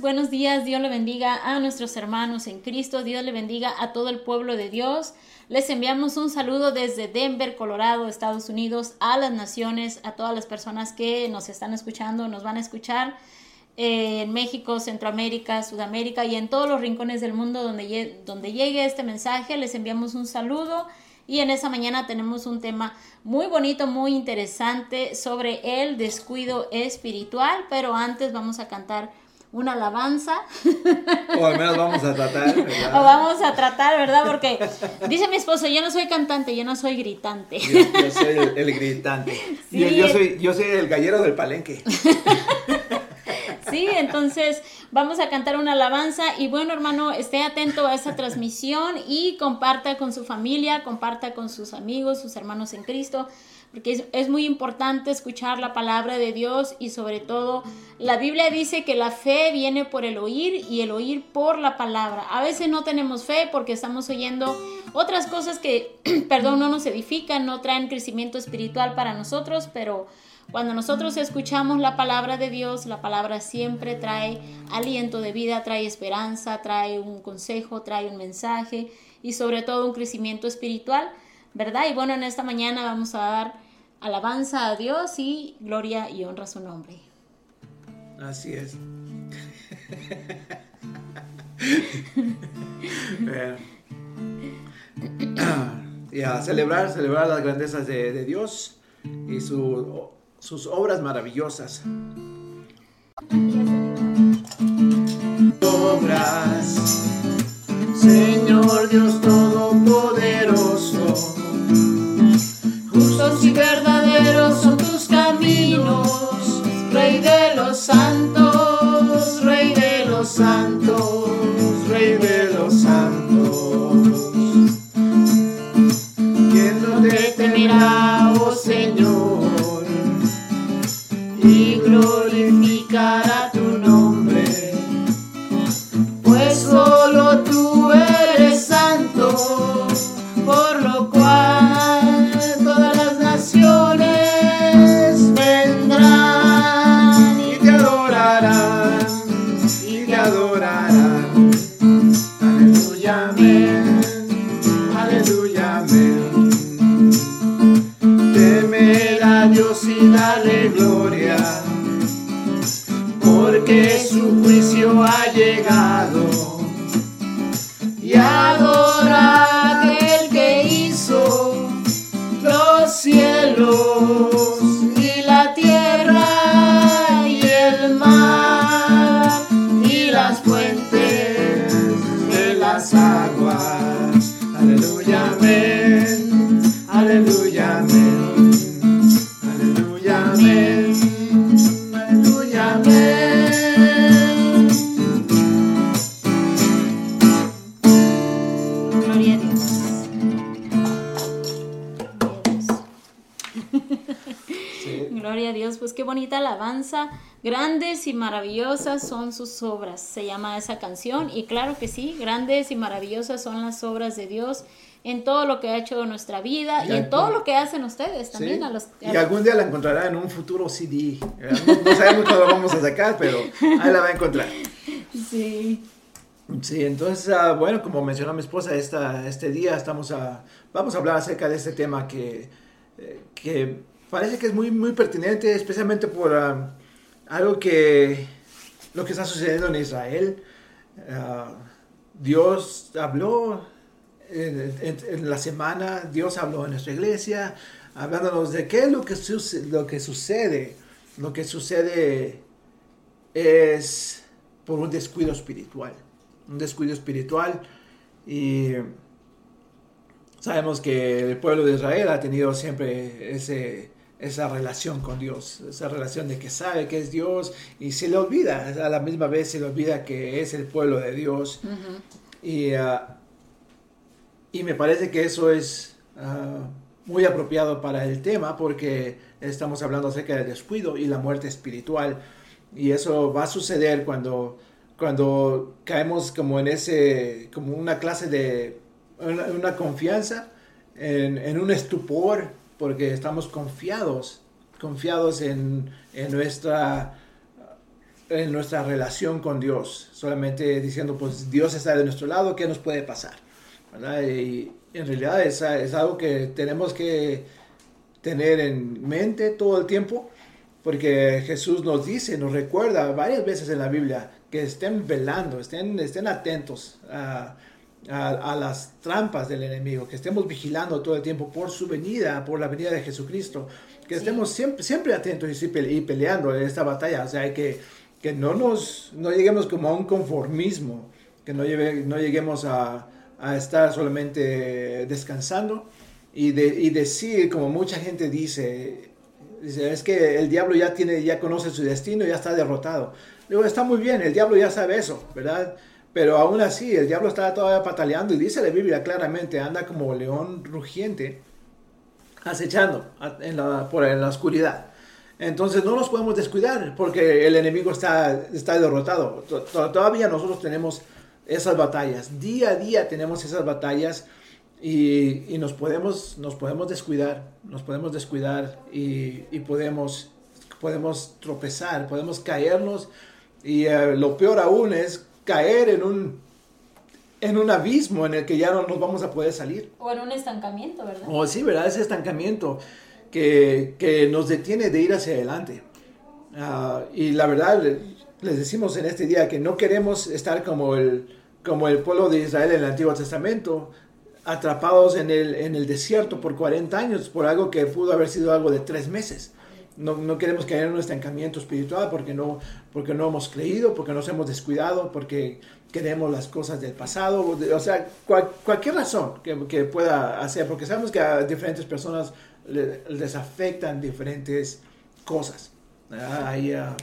Buenos días. Dios le bendiga a nuestros hermanos en Cristo. Dios le bendiga a todo el pueblo de Dios. Les enviamos un saludo desde Denver, Colorado, Estados Unidos, a las naciones, a todas las personas que nos están escuchando, nos van a escuchar en México, Centroamérica, Sudamérica y en todos los rincones del mundo donde, donde llegue este mensaje. Les enviamos un saludo. Y en esa mañana tenemos un tema muy bonito, muy interesante sobre el descuido espiritual, pero antes vamos a cantar una alabanza. O al menos vamos a tratar, ¿verdad? O vamos a tratar, ¿verdad? Porque dice mi esposo, yo no soy cantante, yo no soy gritante. Yo, soy el, gritante. yo, soy, yo soy el gallero del palenque. Sí, entonces vamos a cantar una alabanza y bueno hermano, esté atento a esa transmisión y comparta con su familia, comparta con sus amigos, sus hermanos en Cristo, porque es, muy importante escuchar la palabra de Dios y sobre todo la Biblia dice que la fe viene por el oír y el oír por la palabra. A veces no tenemos fe porque estamos oyendo otras cosas que, perdón, no nos edifican, no traen crecimiento espiritual para nosotros, pero cuando nosotros escuchamos la palabra de Dios, la palabra siempre trae aliento de vida, trae esperanza, trae un consejo, trae un mensaje y sobre todo un crecimiento espiritual, ¿verdad? Y bueno, en esta mañana vamos a dar alabanza a Dios y gloria y honra a su nombre. Así es. y a celebrar, celebrar las grandezas de, de Dios y su sus obras maravillosas. Obras, Señor Dios Todopoderoso, Rey de los santos, Grandes y maravillosas son sus obras, se llama esa canción. Y claro que sí, grandes y maravillosas son las obras de Dios en todo lo que ha hecho en nuestra vida y, en todo lo que hacen ustedes también. A los, y algún día la encontrará en un futuro CD. No, sabemos cuándo vamos a sacar, pero ahí la va a encontrar. Sí. Sí, entonces, ah, bueno, como mencionó mi esposa, esta, este día estamos a, vamos a hablar acerca de este tema que, eh, que parece que es muy, muy pertinente, especialmente por ah, algo que, lo que está sucediendo en Israel. Ah, Dios habló en la semana, Dios habló en nuestra iglesia, hablándonos de qué es lo que, suce- lo que sucede. Lo que sucede es por un descuido espiritual. Un descuido espiritual. Y sabemos que el pueblo de Israel ha tenido siempre ese, esa relación con Dios. Esa relación de que sabe que es Dios y se le olvida. A la misma vez se le olvida que es el pueblo de Dios. Y, ah, y me parece que eso es ah, muy apropiado para el tema porque estamos hablando acerca del descuido y la muerte espiritual. Y eso va a suceder cuando, cuando caemos como en ese, como una clase de, una, una confianza, en, en un estupor, porque estamos confiados, confiados en, en nuestra en nuestra relación con Dios, solamente diciendo, pues Dios está de nuestro lado, ¿qué nos puede pasar? Y en realidad es, es algo que tenemos que tener en mente todo el tiempo, porque Jesús nos dice, nos recuerda varias veces en la Biblia que estén velando, estén, estén atentos a, a, las trampas del enemigo, que estemos vigilando todo el tiempo por su venida, por la venida de Jesucristo, que estemos siempre, siempre atentos y, y peleando en esta batalla, o sea, que que no nos no lleguemos como a un conformismo, que no, lleve, no lleguemos a, a, estar solamente descansando y, de, y decir, como mucha gente dice, dice, es que el diablo ya, tiene, ya conoce su destino, ya está derrotado. Digo, está muy bien, el diablo ya sabe eso, ¿verdad? Pero aún así, el diablo está todavía pataleando y dice la Biblia claramente, anda como león rugiente, acechando en la, por, en la oscuridad. Entonces no nos podemos descuidar porque el enemigo está, está derrotado. Todavía nosotros tenemos esas batallas. Día a día tenemos esas batallas y, y nos, podemos, nos podemos descuidar. Nos podemos descuidar y, y podemos, podemos tropezar, podemos caernos. Y eh, lo peor aún es caer en un, en un abismo en el que ya no nos vamos a poder salir. O en un estancamiento, ¿verdad? O sí, ¿verdad? Ese estancamiento que, nos detiene de ir hacia adelante. Ah, y la verdad, les decimos en este día que no queremos estar como el, como el pueblo de Israel en el Antiguo Testamento, atrapados en el, en el desierto por 40 años, por algo que pudo haber sido algo de tres meses. No, no, queremos caer en un estancamiento espiritual porque no, porque no hemos creído, porque nos hemos descuidado, porque queremos las cosas del pasado, o sea, cualquier razón que, que, pueda hacer, porque sabemos que a diferentes personas les afectan diferentes cosas. Hay, ah,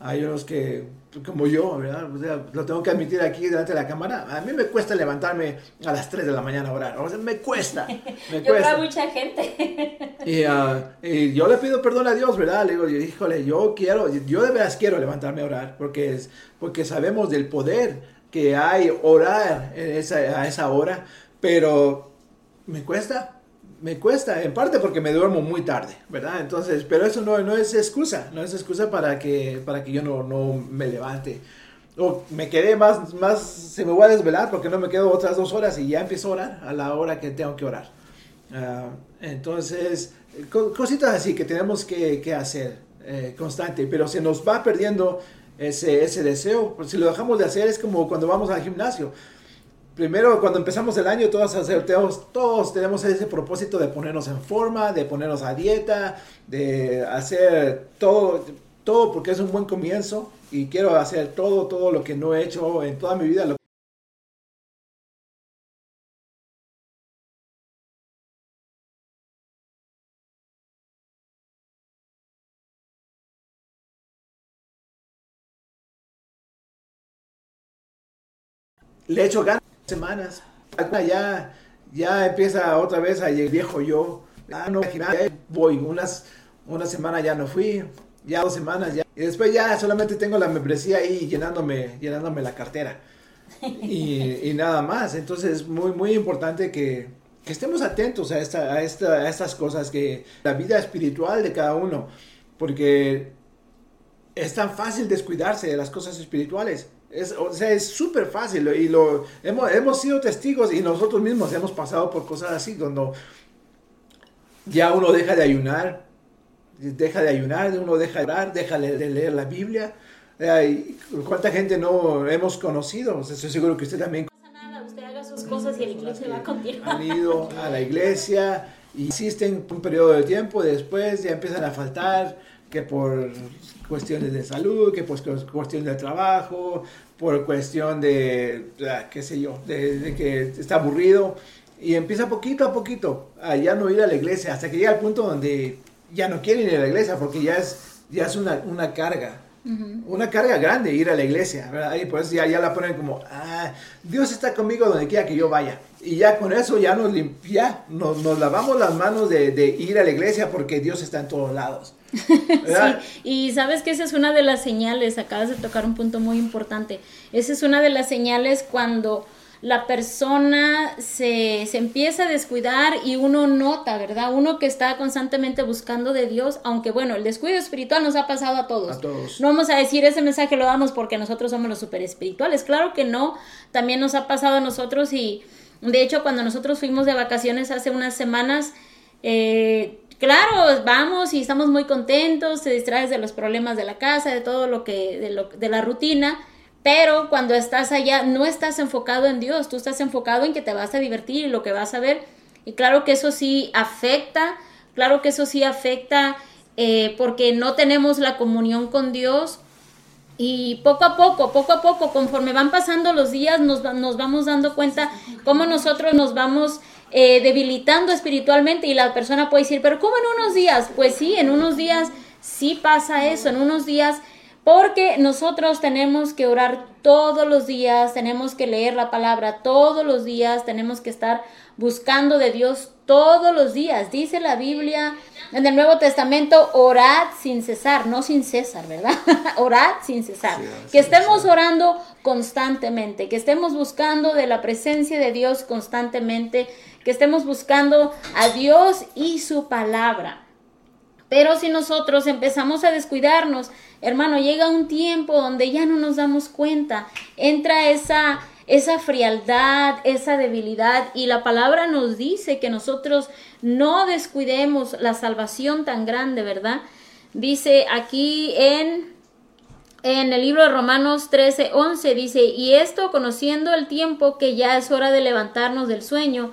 hay unos que, como yo, ¿verdad? lo tengo que admitir aquí delante de la cámara. A mí me cuesta levantarme a las 3 de la mañana a orar. O sea, me cuesta. Me yo cuesta. mucha gente. Ah, y, yo le pido perdón a Dios, ¿verdad? Le digo, híjole, yo quiero, yo de veras quiero levantarme a orar porque, es, porque sabemos del poder que hay orar en esa, a esa hora, pero me cuesta me cuesta, en parte porque me duermo muy tarde, ¿verdad? Entonces, pero eso no, no es excusa, no es excusa para que, para que yo no, no me levante. O me quedé más, más, se me voy a desvelar porque no me quedo otras dos horas y ya empiezo a orar a la hora que tengo que orar. Ah, entonces, cositas así que tenemos que, que hacer eh, constante, pero se nos va perdiendo ese, ese deseo. Si lo dejamos de hacer es como cuando vamos al gimnasio primero cuando empezamos el año todos, todos, todos tenemos ese propósito de ponernos en forma, de ponernos a dieta, de hacer todo, todo porque es un buen comienzo y quiero hacer todo, todo lo que no he hecho en toda mi vida. Le he hecho ganas semanas. Ya, ya empieza otra vez a llegar viejo yo. Ah, no, ya voy. Unas, una semana ya no fui. Ya dos semanas ya. Y después ya solamente tengo la membresía ahí llenándome, llenándome la cartera. Y, y nada más. Entonces es muy, muy importante que, que estemos atentos a, a, esta, a estas cosas, que la vida espiritual de cada uno. Porque es tan fácil descuidarse de las cosas espirituales. Es, o sea, es súper fácil y lo hemos, hemos sido testigos y nosotros mismos hemos pasado por cosas así cuando ya uno deja de ayunar, deja de ayunar, uno deja de orar, deja de leer la Biblia. ¿Cuánta gente no hemos conocido? estoy seguro que usted también. No pasa nada, usted haga sus cosas y la iglesia va a continuar. Han ido a la iglesia y existen un periodo de tiempo, después ya empiezan a faltar, que por cuestiones de salud, que por cuestiones de trabajo, por cuestión de, qué sé yo, de, que está aburrido. Y empieza poquito a poquito a ya no ir a la iglesia, hasta que llega al punto donde ya no quiere ir a la iglesia porque ya es, ya es una, una carga. Una carga grande ir a la iglesia, ¿verdad? Y pues ya, ya la ponen como, ah, Dios está conmigo donde quiera que yo vaya. Y ya con eso ya nos, ya nos, nos lavamos las manos de, de, ir a la iglesia porque Dios está en todos lados. sí, y sabes que esa es una de las señales, acabas de tocar un punto muy importante. Esa es una de las señales cuando la persona se, se, empieza a descuidar y uno nota, ¿verdad? Uno que está constantemente buscando de Dios, aunque bueno, el descuido espiritual nos ha pasado a todos. A todos. No vamos a decir ese mensaje lo damos porque nosotros somos los super espirituales. Claro que no, también nos ha pasado a nosotros y de hecho cuando nosotros fuimos de vacaciones hace unas semanas, eh, claro, vamos y estamos muy contentos, te distraes de los problemas de la casa, de todo lo que, de, lo, de la rutina pero cuando estás allá, no estás enfocado en Dios, tú estás enfocado en que te vas a divertir y lo que vas a ver. Y claro que eso sí afecta, claro que eso sí afecta eh, porque no tenemos la comunión con Dios. Y poco a poco, poco a poco, conforme van pasando los días, nos, nos vamos dando cuenta cómo nosotros nos vamos eh, debilitando espiritualmente y la persona puede decir, pero ¿cómo en unos días? Pues sí, en unos días sí pasa eso, en unos días porque nosotros tenemos que orar todos los días, tenemos que leer la palabra todos los días, tenemos que estar buscando de Dios todos los días. Dice la Biblia en el Nuevo Testamento, orad sin cesar, no sin cesar, ¿verdad? orad sin cesar. que estemos orando constantemente, que estemos buscando de la presencia de Dios constantemente, que estemos buscando a Dios y su palabra. Pero si nosotros empezamos a descuidarnos, hermano, llega un tiempo donde ya no nos damos cuenta, entra esa esa frialdad, esa debilidad y la palabra nos dice que nosotros no descuidemos la salvación tan grande, ¿verdad? Dice aquí en en el libro de Romanos 13, 11 dice, y esto conociendo el tiempo que ya es hora de levantarnos del sueño,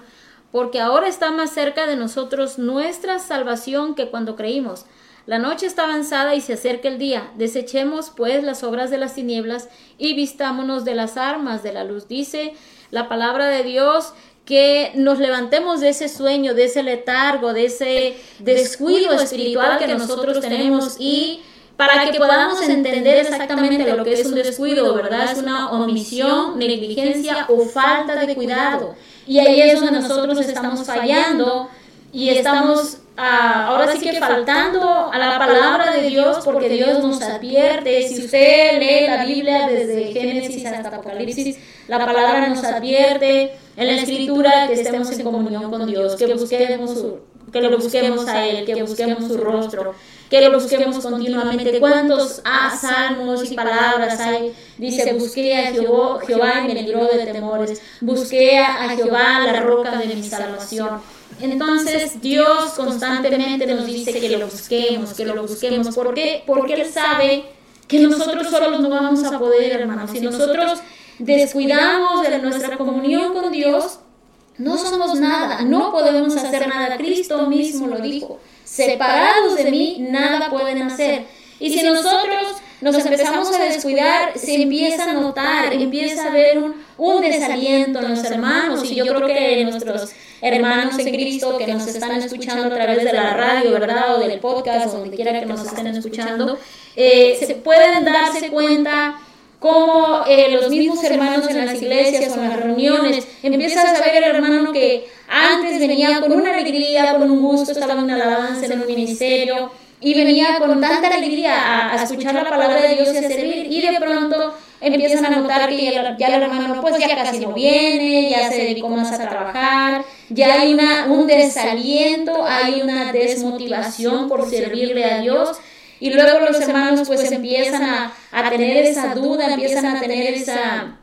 porque ahora está más cerca de nosotros nuestra salvación que cuando creímos. La noche está avanzada y se acerca el día. Desechemos pues las obras de las tinieblas y vistámonos de las armas de la luz. Dice la palabra de Dios que nos levantemos de ese sueño, de ese letargo, de ese descuido espiritual que nosotros tenemos y para que podamos entender exactamente lo que es un descuido, ¿verdad? Es una omisión, negligencia o falta de cuidado. Y ahí es donde nosotros estamos fallando y estamos ah, ahora sí que faltando a la palabra de Dios porque Dios nos advierte. Si usted lee la Biblia desde Génesis hasta Apocalipsis, la palabra nos advierte en la escritura que estemos en comunión con Dios, que busquemos que lo busquemos a Él, que busquemos su rostro, que lo busquemos continuamente. ¿Cuántos salmos y palabras hay? Dice, busqué a Jehová, Jehová y me libró de temores, busqué a Jehová, la roca de mi salvación. Entonces Dios constantemente nos dice que lo busquemos, que lo busquemos. ¿Por qué? Porque Él sabe que nosotros solos no vamos a poder, hermanos. Si nosotros descuidamos de nuestra comunión con Dios, no somos nada, no podemos hacer nada. Cristo mismo lo dijo. Separados de mí, nada pueden hacer. Y si nosotros nos empezamos a descuidar, se empieza a notar, empieza a haber un, desaliento en los hermanos. Y yo creo que nuestros hermanos en Cristo que nos están escuchando a través de la radio, ¿verdad? O del podcast, donde quiera que nos estén escuchando, eh, se pueden darse cuenta como eh, los mismos hermanos en las iglesias o en las reuniones, empiezas a ver, hermano, que antes venía con una alegría, con un gusto, estaba en una alabanza, en un ministerio, y venía con tanta alegría a, escuchar la palabra de Dios y a servir, y de pronto empiezan a notar que ya, ya, el hermano pues ya casi no viene, ya se dedicó más a trabajar, ya hay una, un desaliento, hay una desmotivación por servirle a Dios, y luego los hermanos pues empiezan a, a tener esa duda, empiezan a tener esa,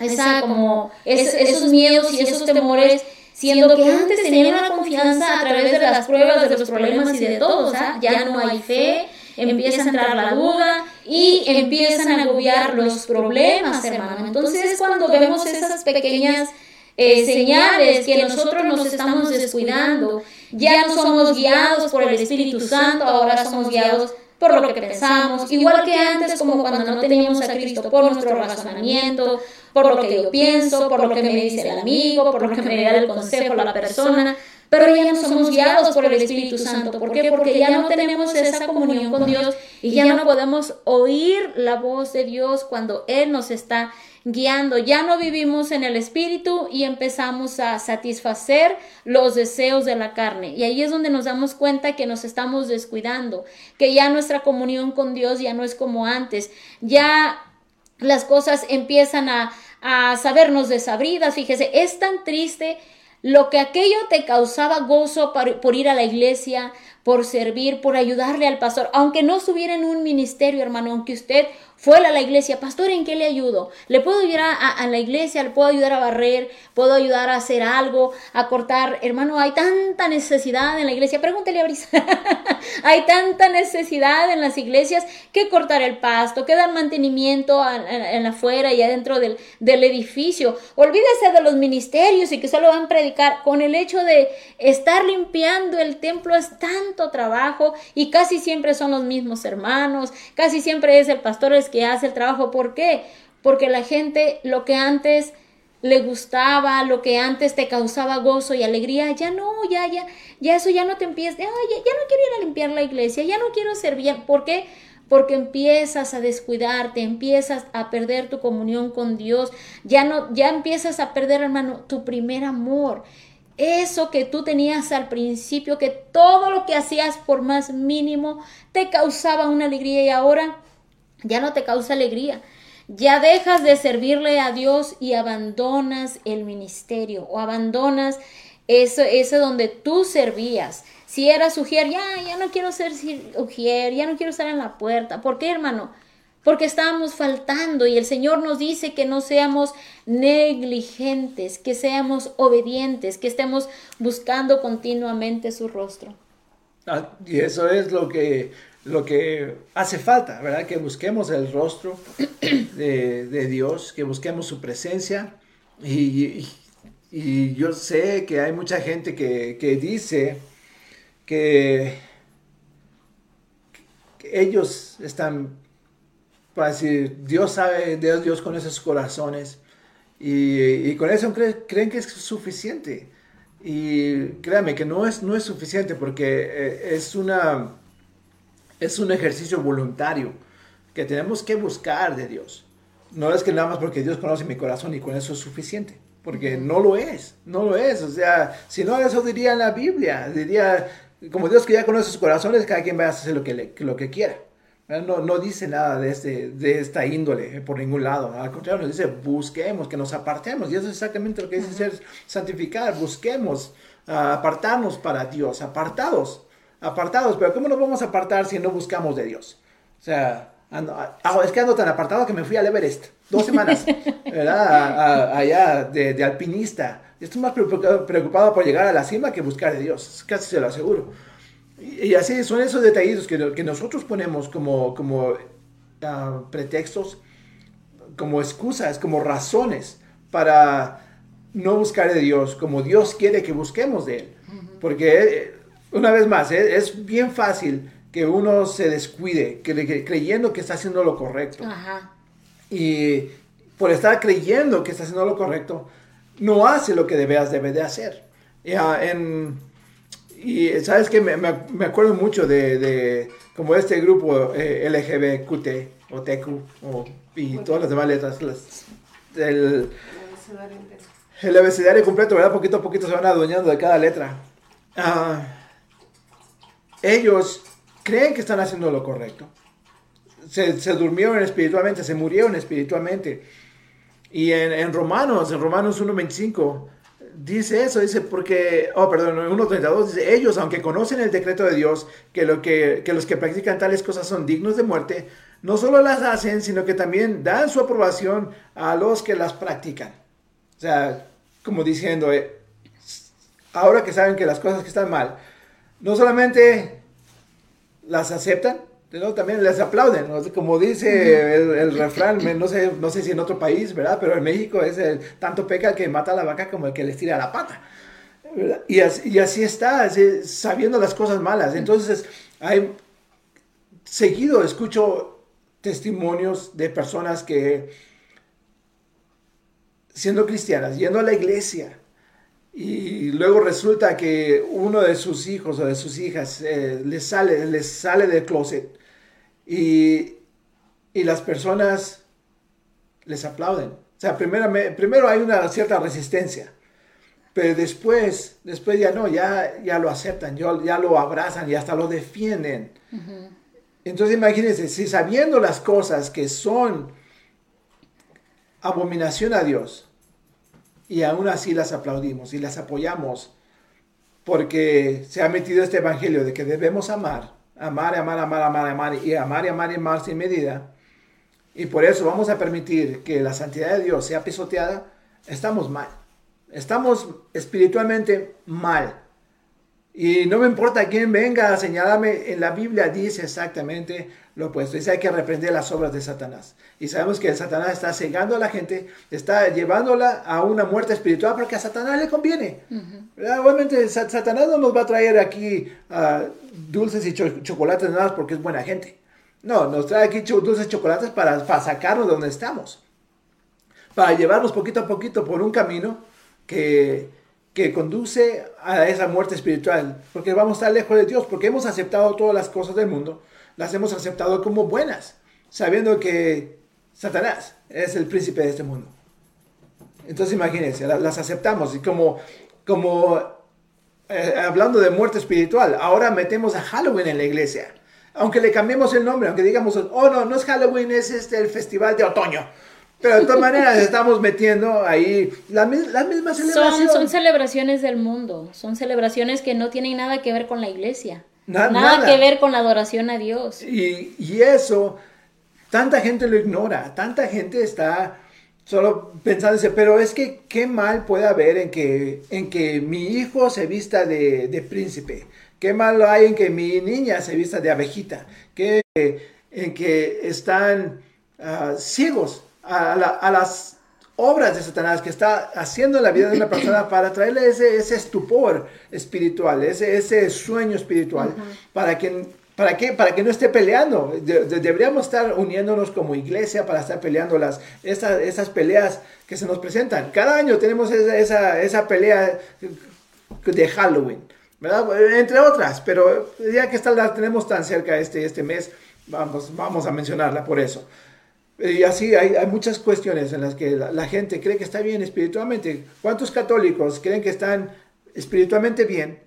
esa como esos miedos y esos temores, siendo que antes tenían la confianza a través de las pruebas, de los problemas y de todo, ya no hay fe, empieza a entrar la duda y empiezan a agobiar los problemas, hermano. Entonces cuando vemos esas pequeñas eh, señales que nosotros nos estamos descuidando, ya no somos guiados por el Espíritu Santo, ahora somos guiados por lo que pensamos, igual que antes, como cuando no teníamos a Cristo, por nuestro razonamiento, por lo que yo pienso, por lo que me dice el amigo, por lo que me da el consejo la persona, pero ya no somos guiados por el Espíritu Santo. ¿Por qué? Porque ya no tenemos esa comunión con Dios y ya no podemos oír la voz de Dios cuando Él nos está guiando. Ya no vivimos en el espíritu y empezamos a satisfacer los deseos de la carne. Y ahí es donde nos damos cuenta que nos estamos descuidando, que ya nuestra comunión con Dios ya no es como antes. Ya las cosas empiezan a, a sabernos desabridas. Fíjese, es tan triste lo que aquello te causaba gozo por, ir a la iglesia, por servir, por ayudarle al pastor, aunque no estuviera en un ministerio, hermano, aunque usted fuera a la iglesia, pastor, ¿en qué le ayudo? ¿Le puedo ayudar a, la iglesia? ¿Le puedo ayudar a barrer? ¿Puedo ayudar a hacer algo? ¿A cortar? Hermano, hay tanta necesidad en la iglesia. Pregúntele a Brisa. hay tanta necesidad en las iglesias que cortar el pasto, que dar mantenimiento en, afuera y adentro del, del edificio. Olvídese de los ministerios y que solo van a predicar. Con el hecho de estar limpiando el templo es tanto trabajo y casi siempre son los mismos hermanos, casi siempre es el pastor el que hace el trabajo. ¿Por qué? Porque la gente lo que antes le gustaba, lo que antes te causaba gozo y alegría, ya no, ya, ya, ya eso ya no te empieza, ya, no quiero ir a limpiar la iglesia, ya no quiero servir. ¿Por qué? Porque empiezas a descuidarte, empiezas a perder tu comunión con Dios, ya no, ya empiezas a perder, hermano, tu primer amor. Eso que tú tenías al principio, que todo lo que hacías por más mínimo te causaba una alegría y ahora ya no te causa alegría. Ya dejas de servirle a Dios y abandonas el ministerio o abandonas eso, eso donde tú servías. Si eras ujier, ya, ya no quiero ser ujier, ya no quiero estar en la puerta. ¿Por qué, hermano? Porque estábamos faltando y el Señor nos dice que no seamos negligentes, que seamos obedientes, que estemos buscando continuamente su rostro. Ah, y eso es lo que lo que hace falta, ¿verdad? Que busquemos el rostro de, Dios, que busquemos su presencia. Y, yo sé que hay mucha gente que, dice que, ellos están, para decir, Dios sabe, Dios, Dios con esos corazones. Y, con eso creen, que es suficiente. Y créame que no es, no es suficiente porque eh, es una es un ejercicio voluntario que tenemos que buscar de Dios. No es que nada más porque Dios conoce mi corazón y con eso es suficiente, porque no lo es, no lo es. O sea, si no, eso diría en la Biblia, diría, como Dios que ya conoce sus corazones, cada quien va a hacer lo que, lo que quiera. No, no, dice nada de, este, de esta índole por ningún lado. Al contrario, nos dice busquemos, que nos apartemos. Y eso es exactamente lo que dice ser santificar. Busquemos ah, apartarnos para Dios, apartados apartados, pero ¿cómo nos vamos a apartar si no buscamos de Dios? O sea, ah, es que ando tan apartado que me fui al Everest, dos semanas, ¿verdad? allá de, alpinista. Estoy más preocupado, por llegar a la cima que buscar de Dios, casi se lo aseguro. Y, así son esos detallitos que, que nosotros ponemos como, como ah, pretextos, como excusas, como razones para no buscar de Dios como Dios quiere que busquemos de Él. Porque una vez más, ¿eh? es bien fácil que uno se descuide creyendo que está haciendo lo correcto. Y por estar creyendo que está haciendo lo correcto, no hace lo que debeas debe de hacer. y sabes que me, acuerdo mucho de, como este grupo eh, LGBTQ o TQ y todas las demás letras. el, el abecedario completo, ¿verdad? Poquito a poquito se van adueñando de cada letra. Ah, ellos creen que están haciendo lo correcto. Se, durmieron espiritualmente, se murieron espiritualmente. Y en, Romanos, en Romanos 1.25, dice eso, dice porque, oh, perdón, 1.32 dice, ellos, aunque conocen el decreto de Dios, que los que practican tales cosas son dignos de muerte, no solo las hacen, sino que también dan su aprobación a los que las practican. O sea, como diciendo, eh, ahora que saben que las cosas que están mal, no solamente las aceptan, sino también les aplauden. Como dice el, refrán, no sé, no sé si en otro país, ¿verdad? Pero en México es el tanto peca el que mata a la vaca como el que les tira la pata. Y así, y así está, sabiendo las cosas malas. Entonces, hay, seguido escucho testimonios de personas que, siendo cristianas, yendo a la iglesia, y luego resulta que uno de sus hijos o de sus hijas eh, les, sale, les sale del closet y, y, las personas les aplauden. O sea, primero, primero hay una cierta resistencia, pero después, después ya no, ya, ya lo aceptan, ya, ya lo abrazan y hasta lo defienden. Entonces imagínense, si sabiendo las cosas que son abominación a Dios y aún así las aplaudimos y las apoyamos porque se ha metido este evangelio de que debemos amar, amar, amar, amar, amar, amar y amar y amar y amar sin medida. Y por eso vamos a permitir que la santidad de Dios sea pisoteada, estamos mal. Estamos espiritualmente mal. Y no me importa quién venga a señalarme, en la Biblia dice exactamente lo opuesto. Dice hay que reprender las obras de Satanás. Y sabemos que el Satanás está cegando a la gente, está llevándola a una muerte espiritual porque a Satanás le conviene. Obviamente Satanás no nos va a traer aquí ah, dulces y chocolates nada porque es buena gente. No, nos trae aquí dulces y chocolates para, para sacarnos de donde estamos. Para llevarnos poquito a poquito por un camino que conduce a esa muerte espiritual, porque vamos a estar lejos de Dios, porque hemos aceptado todas las cosas del mundo, las hemos aceptado como buenas, sabiendo que Satanás es el príncipe de este mundo. Entonces imagínense, las aceptamos y como, como eh, hablando de muerte espiritual, ahora metemos a Halloween en la iglesia. Aunque le cambiemos el nombre, aunque digamos, oh no, no es Halloween, es este el festival de otoño. Pero de todas maneras estamos metiendo ahí las mismas celebraciones. Son, celebraciones del mundo, son celebraciones que no tienen nada que ver con la iglesia. nada, que ver con la adoración a Dios. Y, y, eso, tanta gente lo ignora, tanta gente está solo pensándose, pero es que qué mal puede haber en que, en que mi hijo se vista de, de príncipe, qué mal hay en que mi niña se vista de abejita, ¿Qué, en que están uh, ciegos a, las obras de Satanás que está haciendo en la vida de una persona para traerle ese, ese estupor espiritual, ese, ese sueño espiritual, para que ¿Para qué? Para que no esté peleando. deberíamos estar uniéndonos como iglesia para estar peleando las, esas, esas peleas que se nos presentan. Cada año tenemos esa, esa, pelea de Halloween, ¿verdad? Entre otras, pero ya que está, la tenemos tan cerca este, este mes, vamos, vamos a mencionarla por eso. Y así hay, hay, muchas cuestiones en las que la, gente cree que está bien espiritualmente. ¿Cuántos católicos creen que están espiritualmente bien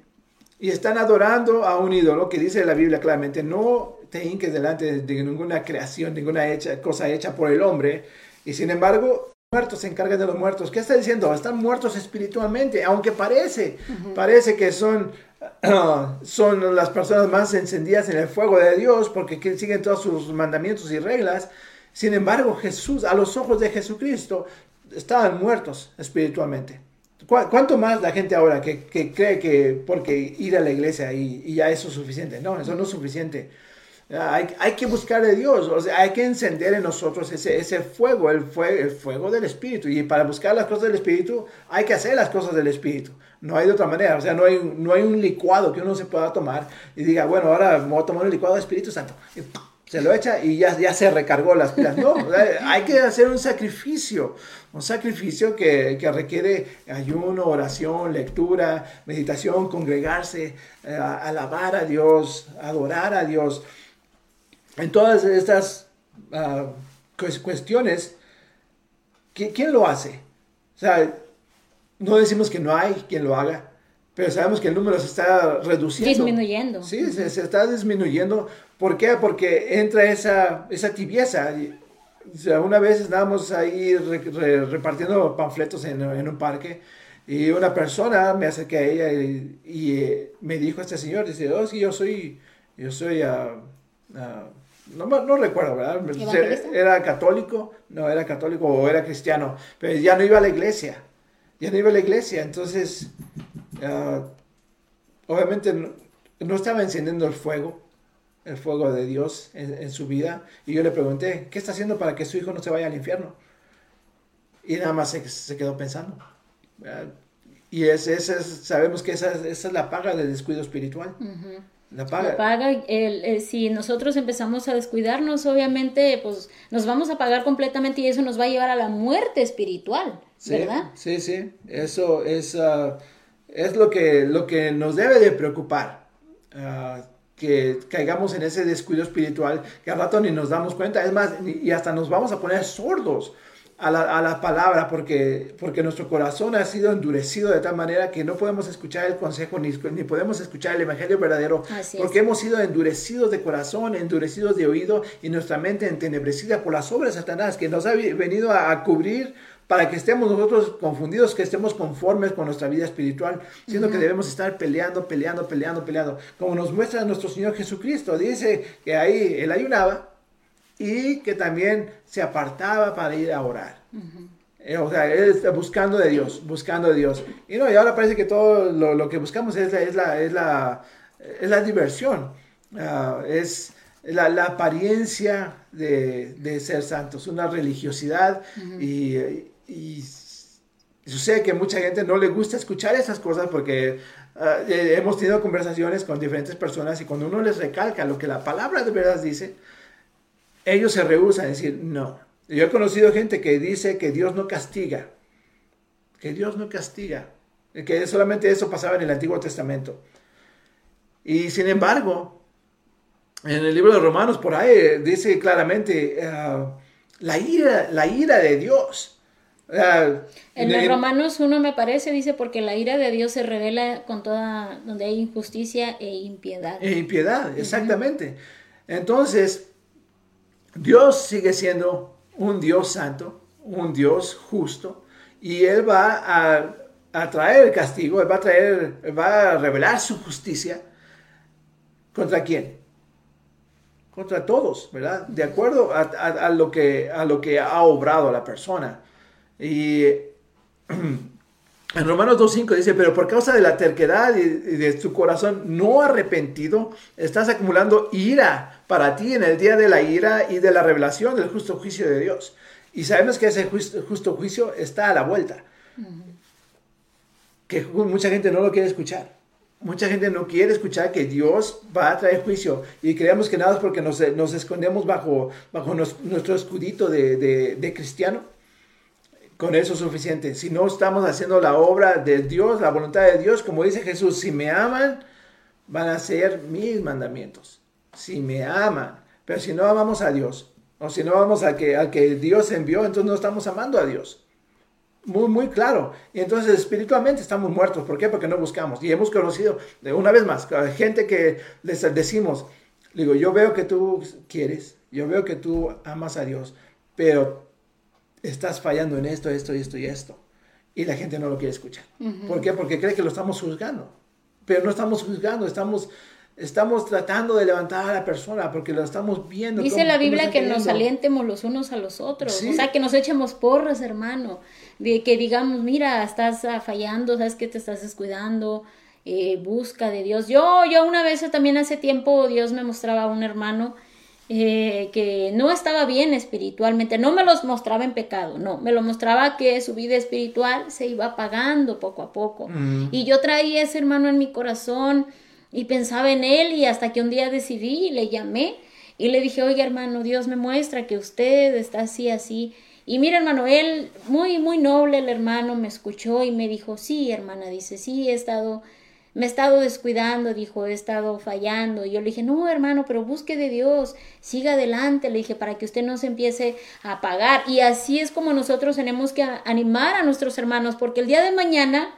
y están adorando a un ídolo que dice la Biblia claramente, no te hinques delante de, ninguna creación, ninguna hecha, cosa hecha por el hombre, y sin embargo muertos se encargan de los muertos. ¿Qué está diciendo? Están muertos espiritualmente, aunque parece, parece que son, son las personas más encendidas en el fuego de Dios porque siguen todos sus mandamientos y reglas. Sin embargo, Jesús, a los ojos de Jesucristo, estaban muertos espiritualmente. ¿Cuánto más la gente ahora que, cree que porque ir a la iglesia y, ya eso es suficiente? No, eso no es suficiente. Hay, hay, que buscar a Dios, o sea, hay que encender en nosotros ese, fuego, el, fuego, el fuego del Espíritu. Y para buscar las cosas del Espíritu, hay que hacer las cosas del Espíritu. No hay de otra manera, o sea, no hay, un licuado que uno se pueda tomar y diga, bueno, ahora me voy a tomar el licuado del Espíritu Santo se lo echa y ya, ya se recargó las pilas. No, hay que hacer un sacrificio, un sacrificio que, que requiere ayuno, oración, lectura, meditación, congregarse, eh, alabar a Dios, adorar a Dios. En todas estas uh, cuestiones, ¿quién lo hace? O sea, no decimos que no hay quien lo haga, pero sabemos que el número se está reduciendo. Disminuyendo. Sí, se, se está disminuyendo. ¿Por qué? Porque entra esa, esa tibieza. O sea, una vez estábamos ahí repartiendo panfletos en, en, un parque y una persona me acerqué a ella y, eh, me dijo este señor, dice, oh, sí, yo soy, yo soy, uh, no, no, recuerdo, ¿verdad? Era católico, no, era católico o era cristiano, pero ya no iba a la iglesia, ya no iba a la iglesia, entonces Ah, obviamente no, estaba encendiendo el fuego, el fuego de Dios en, su vida. Y yo le pregunté, ¿qué está haciendo para que su hijo no se vaya al infierno? Y nada más se, quedó pensando. Y es, sabemos que esa, esa, es la paga del descuido espiritual. La paga. La paga el, si nosotros empezamos a descuidarnos, obviamente, pues nos vamos a pagar completamente y eso nos va a llevar a la muerte espiritual, ¿verdad? Sí, sí, eso es... Ah, es lo que, lo que nos debe de preocupar. Ah, que caigamos en ese descuido espiritual que al rato ni nos damos cuenta. Es más, y hasta nos vamos a poner sordos a la, a la, palabra porque, porque nuestro corazón ha sido endurecido de tal manera que no podemos escuchar el consejo ni, ni podemos escuchar el evangelio verdadero Así porque es. hemos sido endurecidos de corazón, endurecidos de oído y nuestra mente entenebrecida por las obras de Satanás que nos ha venido a, a cubrir para que estemos nosotros confundidos, que estemos conformes con nuestra vida espiritual, siendo que debemos estar peleando, peleando, peleando, peleando, como nos muestra nuestro Señor Jesucristo. Dice que ahí él ayunaba y que también se apartaba para ir a orar. Eh, O sea, él está buscando de Dios, buscando de Dios. Y no, y ahora parece que todo lo, lo que buscamos es la, es la, es la, es la diversión, Ah, es la, la apariencia de, de ser santos, una religiosidad y, y sucede que mucha gente no le gusta escuchar esas cosas porque eh, hemos tenido conversaciones con diferentes personas y cuando uno les recalca lo que la palabra de verdad dice, ellos se rehusan a decir no. Yo he conocido gente que dice que Dios no castiga, que Dios no castiga, que solamente eso pasaba en el Antiguo Testamento. Y sin embargo, en el libro de Romanos por ahí dice claramente ah, la, ira, la ira de Dios. Ah, En el Romanos 1 me parece, dice, porque la ira de Dios se revela con toda, donde hay injusticia e impiedad. E impiedad, exactamente. Entonces, Dios sigue siendo un Dios santo, un Dios justo, y Él va a, a traer el castigo, Él va a traer, Él va a revelar su justicia. ¿Contra quién? Contra todos, ¿verdad? De acuerdo a, a- a lo, que, a lo que ha obrado la persona. Y en Romanos 2.5 dice, pero por causa de la terquedad y de tu corazón no arrepentido, estás acumulando ira para ti en el día de la ira y de la revelación del justo juicio de Dios. Y sabemos que ese justo, justo juicio está a la vuelta. Que mucha gente no lo quiere escuchar. Mucha gente no quiere escuchar que Dios va a traer juicio. Y creemos que nada es porque nos, nos escondemos bajo, bajo nos- nuestro escudito de, de- de cristiano con eso es suficiente. Si no estamos haciendo la obra de Dios, la voluntad de Dios, como dice Jesús, si me aman, van a ser mis mandamientos. Si me aman. Pero si no amamos a Dios, o si no vamos a que, al que Dios envió, entonces no estamos amando a Dios. Muy, muy claro. Y entonces espiritualmente estamos muertos. ¿Por qué? Porque no buscamos. Y hemos conocido, de una vez más, a gente que les decimos, digo, yo veo que tú quieres, yo veo que tú amas a Dios, pero estás fallando en esto, esto, esto y esto. Y la gente no lo quiere escuchar. ¿Por qué? Porque cree que lo estamos juzgando. Pero no estamos juzgando, estamos, estamos tratando de levantar a la persona porque lo estamos viendo. Dice cómo- la Biblia que nos alientemos los unos a los otros, Sí. o sea, que nos echemos porras, hermano, de que digamos, mira, estás ah, fallando, sabes que te estás descuidando, eh, busca de Dios. Yo, yo una vez también hace tiempo Dios me mostraba a un hermano eh, que no estaba bien espiritualmente, no me los mostraba en pecado, no, me lo mostraba que su vida espiritual se iba apagando poco a poco. Mm. Y yo traía ese hermano en mi corazón y pensaba en él y hasta que un día decidí y le llamé y le dije, oiga hermano, Dios me muestra que usted está así, así. Y mira hermano, él, muy, muy noble el hermano, me escuchó y me dijo, sí hermana, dice, sí, he estado, me he estado descuidando, dijo, he estado fallando. Y yo le dije, no hermano, pero busque de Dios, siga adelante, le dije, para que usted no se empiece a apagar. Y así es como nosotros tenemos que animar a nuestros hermanos, porque el día de mañana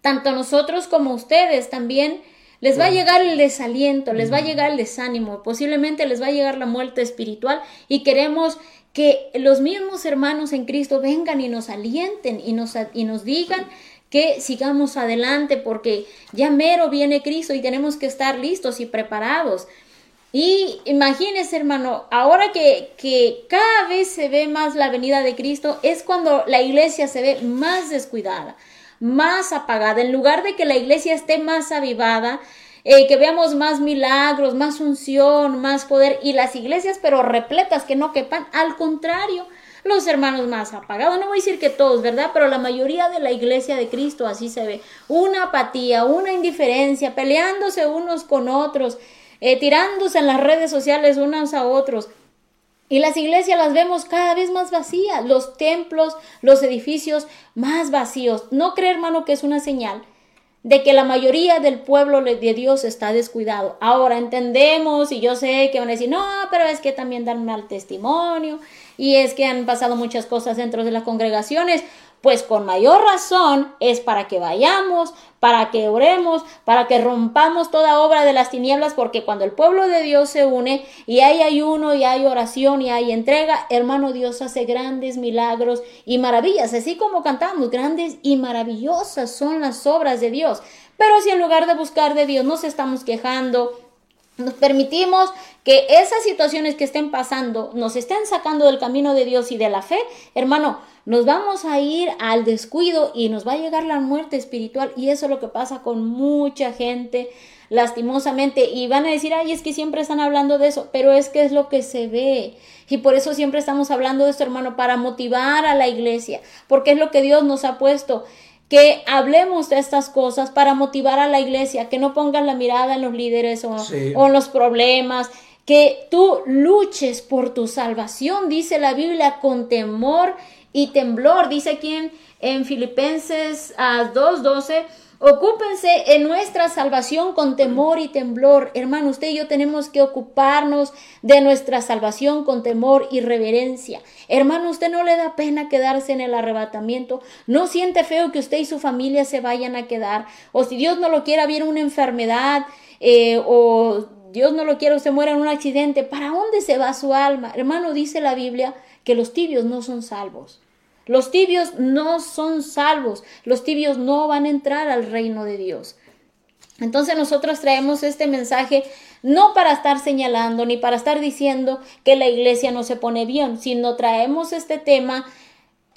tanto nosotros como ustedes también les va a llegar el desaliento, les va a llegar el desánimo, posiblemente les va a llegar la muerte espiritual y queremos que los mismos hermanos en Cristo vengan y nos alienten y nos, y nos digan que sigamos adelante porque ya mero viene Cristo y tenemos que estar listos y preparados. Y imagínese, hermano, ahora que, que cada vez se ve más la venida de Cristo, es cuando la iglesia se ve más descuidada, más apagada. En lugar de que la iglesia esté más avivada, eh, que veamos más milagros, más unción, más poder, y las iglesias, pero repletas, que no quepan, al contrario, los hermanos más apagados. No voy a decir que todos, ¿verdad? Pero la mayoría de la iglesia de Cristo así se ve. Una apatía, una indiferencia, peleándose unos con otros, eh, tirándose en las redes sociales unos a otros. Y las iglesias las vemos cada vez más vacías, los templos, los edificios más vacíos. No cree, hermano, que es una señal de que la mayoría del pueblo de Dios está descuidado. Ahora entendemos y yo sé que van a decir, no, pero es que también dan mal testimonio y es que han pasado muchas cosas dentro de las congregaciones, pues con mayor razón es para que vayamos, para que oremos, para que rompamos toda obra de las tinieblas, porque cuando el pueblo de Dios se une y hay ayuno y hay oración y hay entrega, hermano Dios hace grandes milagros y maravillas, así como cantamos, grandes y maravillosas son las obras de Dios. Pero si en lugar de buscar de Dios nos estamos quejando, nos permitimos que esas situaciones que estén pasando nos estén sacando del camino de Dios y de la fe, hermano, nos vamos a ir al descuido y nos va a llegar la muerte espiritual. Y eso es lo que pasa con mucha gente lastimosamente. Y van a decir, ay, es que siempre están hablando de eso, pero es que es lo que se ve. Y por eso siempre estamos hablando de esto, hermano, para motivar a la iglesia, porque es lo que Dios nos ha puesto. Que hablemos de estas cosas para motivar a la iglesia, que no pongan la mirada en los líderes o, en los problemas, que tú luches por tu salvación, dice la Biblia, con temor y temblor, dice aquí en, en Filipenses 2.12, Ocúpense en nuestra salvación con temor y temblor. Hermano, usted y yo tenemos que ocuparnos de nuestra salvación con temor y reverencia. Hermano, usted no le da pena quedarse en el arrebatamiento. No siente feo que usted y su familia se vayan a quedar. O si Dios no lo quiera, viene una enfermedad eh, o Dios no lo quiera, usted muera en un accidente. ¿Para dónde se va su alma? Hermano, dice la Biblia que los tibios no son salvos. Los tibios no son salvos, los tibios no van a entrar al reino de Dios. Entonces nosotros traemos este mensaje no para estar señalando ni para estar diciendo que la iglesia no se pone bien, sino traemos este tema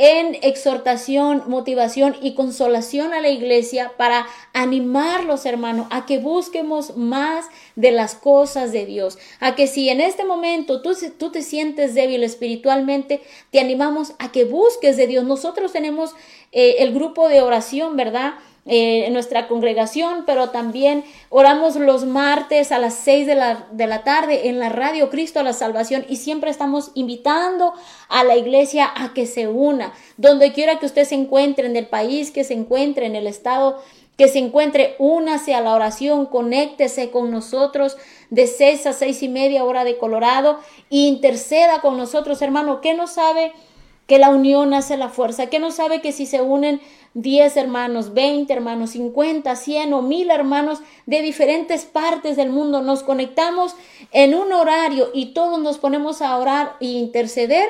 en exhortación, motivación y consolación a la iglesia para animar los hermanos a que busquemos más de las cosas de Dios, a que si en este momento tú, tú te sientes débil espiritualmente, te animamos a que busques de Dios. Nosotros tenemos eh, el grupo de oración, ¿verdad? Eh, en nuestra congregación, pero también oramos los martes a las 6 de la, de la tarde en la radio Cristo a la Salvación y siempre estamos invitando a la iglesia a que se una, donde quiera que usted se encuentre, en el país que se encuentre, en el estado que se encuentre, únase a la oración, conéctese con nosotros de 6 a seis y media hora de Colorado. E interceda con nosotros, hermano, que no sabe que la unión hace la fuerza, que no sabe que si se unen 10 hermanos, 20 hermanos, 50, 100 o 1000 hermanos de diferentes partes del mundo, nos conectamos en un horario y todos nos ponemos a orar e interceder,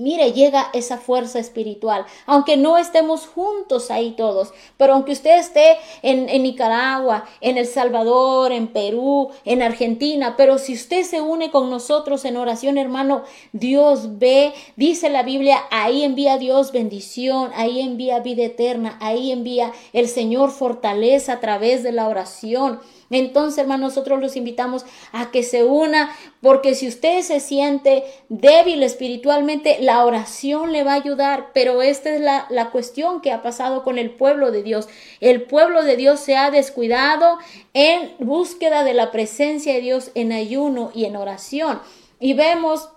Mire, llega esa fuerza espiritual, aunque no estemos juntos ahí todos, pero aunque usted esté en, en, Nicaragua, en El Salvador, en Perú, en Argentina, pero si usted se une con nosotros en oración, hermano, Dios ve, dice la Biblia, ahí envía Dios bendición, ahí envía vida eterna, ahí envía el Señor fortaleza a través de la oración. Entonces, hermano, nosotros los invitamos a que se una, porque si usted se siente débil espiritualmente, la oración le va a ayudar, pero esta es la, la cuestión que ha pasado con el pueblo de Dios. El pueblo de Dios se ha descuidado en búsqueda de la presencia de Dios en ayuno y en oración. Y vemos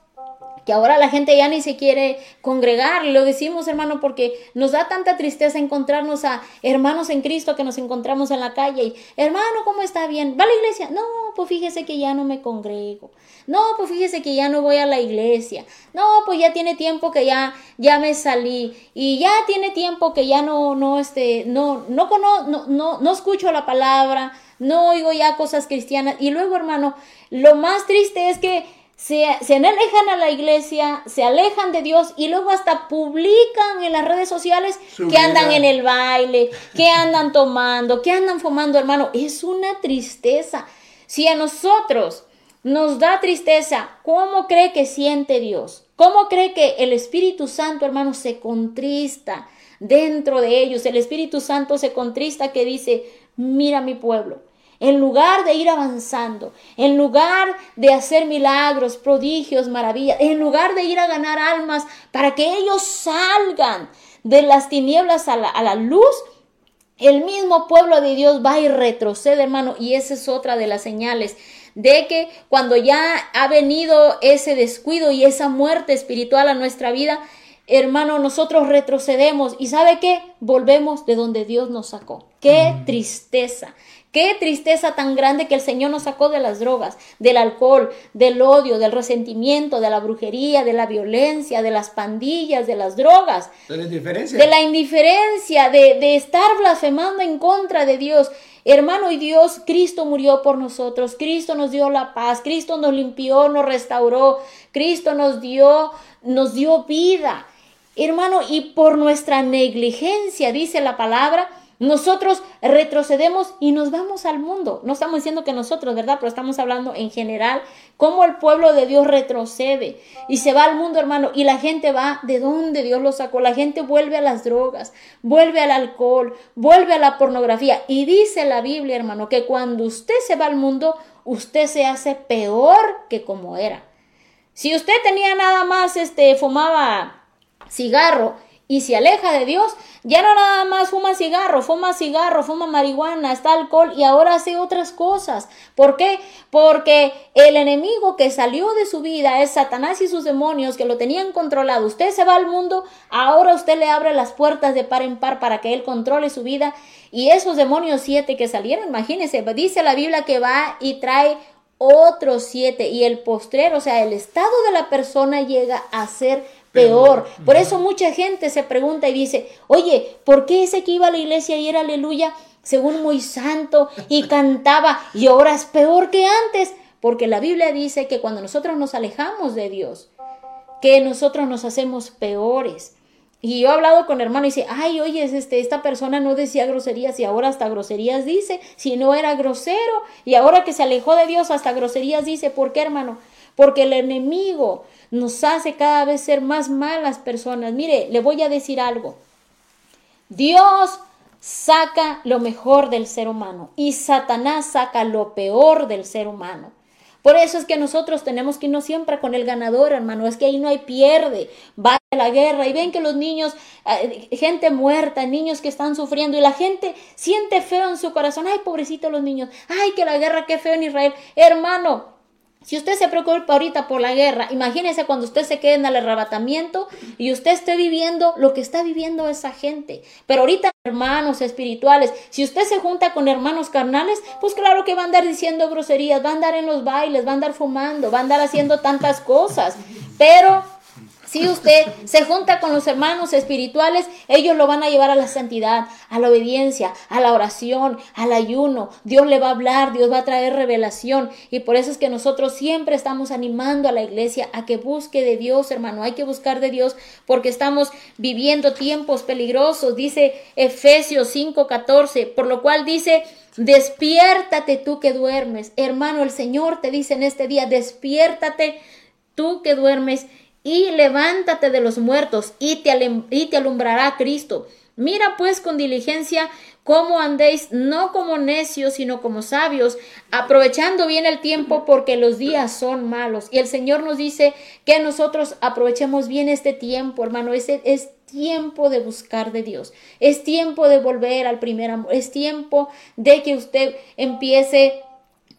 que ahora la gente ya ni se quiere congregar. Lo decimos, hermano, porque nos da tanta tristeza encontrarnos a hermanos en Cristo que nos encontramos en la calle y, hermano, ¿cómo está bien? ¿Va a la iglesia? No, pues fíjese que ya no me congrego. No, pues fíjese que ya no voy a la iglesia. No, pues ya tiene tiempo que ya, ya me salí. Y ya tiene tiempo que ya no, no, este, no, no, no, no, no escucho la palabra, no oigo ya cosas cristianas. Y luego, hermano, lo más triste es que se, alejan a la iglesia, se alejan de Dios y luego hasta publican en las redes sociales que andan en el baile, que andan tomando, que andan fumando, hermano. Es una tristeza. Si a nosotros nos da tristeza, ¿cómo cree que siente Dios? ¿Cómo cree que el Espíritu Santo, hermano, se contrista dentro de ellos? El Espíritu Santo se contrista que dice, mira mi pueblo, en lugar de ir avanzando, en lugar de hacer milagros, prodigios, maravillas, en lugar de ir a ganar almas para que ellos salgan de las tinieblas a la, luz, el mismo pueblo de Dios va y retrocede, hermano, y esa es otra de las señales de que cuando ya ha venido ese descuido y esa muerte espiritual a nuestra vida, hermano, nosotros retrocedemos y ¿sabe qué? Volvemos de donde Dios nos sacó. Qué tristeza, Qué tristeza tan grande que el Señor nos sacó de las drogas, del alcohol, del odio, del resentimiento, de la brujería, de la violencia, de las pandillas, de las drogas. De la indiferencia. De la indiferencia, de, de estar blasfemando en contra de Dios. Hermano y Dios, Cristo murió por nosotros, Cristo nos dio la paz, Cristo nos limpió, nos restauró, Cristo nos dio, nos dio vida. Hermano, y por nuestra negligencia, dice la palabra, nosotros retrocedemos y nos vamos al mundo. No estamos diciendo que nosotros, ¿verdad? Pero estamos hablando en general, cómo el pueblo de Dios retrocede y se va al mundo, hermano, y la gente va de dónde Dios lo sacó. La gente vuelve a las drogas, vuelve al alcohol, vuelve a la pornografía. Y dice la Biblia, hermano, que cuando usted se va al mundo, usted se hace peor que como era. Si usted tenía nada más, este, fumaba cigarro y se aleja de Dios, ya no nada más fuma cigarro, fuma cigarro, fuma marihuana, está alcohol y ahora hace otras cosas. ¿Por qué? Porque el enemigo que salió de su vida es Satanás y sus demonios que lo tenían controlado. Usted se va al mundo, ahora usted le abre las puertas de par en par para que él controle su vida. Y esos demonios siete que salieron, imagínense, dice la Biblia que va y trae otros siete y el postrero, o sea, el estado de la persona llega a ser peor. Por eso mucha gente se pregunta y dice, oye, ¿por qué ese que iba a la iglesia y era aleluya, según muy santo y cantaba y ahora es peor que antes? Porque la Biblia dice que cuando nosotros nos alejamos de Dios, que nosotros nos hacemos peores. Y yo he hablado con hermano y dice, ay, oye, este, esta persona no decía groserías y ahora hasta groserías dice, si no era grosero, y ahora que se alejó de Dios hasta groserías dice, ¿por qué hermano? Porque el enemigo nos hace cada vez ser más malas personas. Mire, le voy a decir algo. Dios saca lo mejor del ser humano y Satanás saca lo peor del ser humano. Por eso es que nosotros tenemos que irnos siempre con el ganador, hermano. Es que ahí no hay pierde. Va a la guerra y ven que los niños, eh, gente muerta, niños que están sufriendo y la gente siente feo en su corazón. Ay, pobrecito los niños. Ay, que la guerra, qué feo en Israel. Hermano, si usted se preocupa ahorita por la guerra, imagínese cuando usted se quede en el arrebatamiento y usted esté viviendo lo que está viviendo esa gente. Pero ahorita, hermanos espirituales, si usted se junta con hermanos carnales, pues claro que va a andar diciendo groserías, va a andar en los bailes, va a andar fumando, va a andar haciendo tantas cosas. Pero si usted se junta con los hermanos espirituales, ellos lo van a llevar a la santidad, a la obediencia, a la oración, al ayuno. Dios le va a hablar, Dios va a traer revelación. Y por eso es que nosotros siempre estamos animando a la iglesia a que busque de Dios, hermano. Hay que buscar de Dios porque estamos viviendo tiempos peligrosos. Dice Efesios 5:14, por lo cual dice... Despiértate tú que duermes. Hermano, el Señor te dice en este día, despiértate tú que duermes y levántate de los muertos y te, alumbrará Cristo. Mira pues con diligencia cómo andéis, no como necios, sino como sabios, aprovechando bien el tiempo porque los días son malos. Y el Señor nos dice que nosotros aprovechemos bien este tiempo, hermano. Es, es tiempo de buscar de Dios. Es tiempo de volver al primer amor. Es tiempo de que usted empiece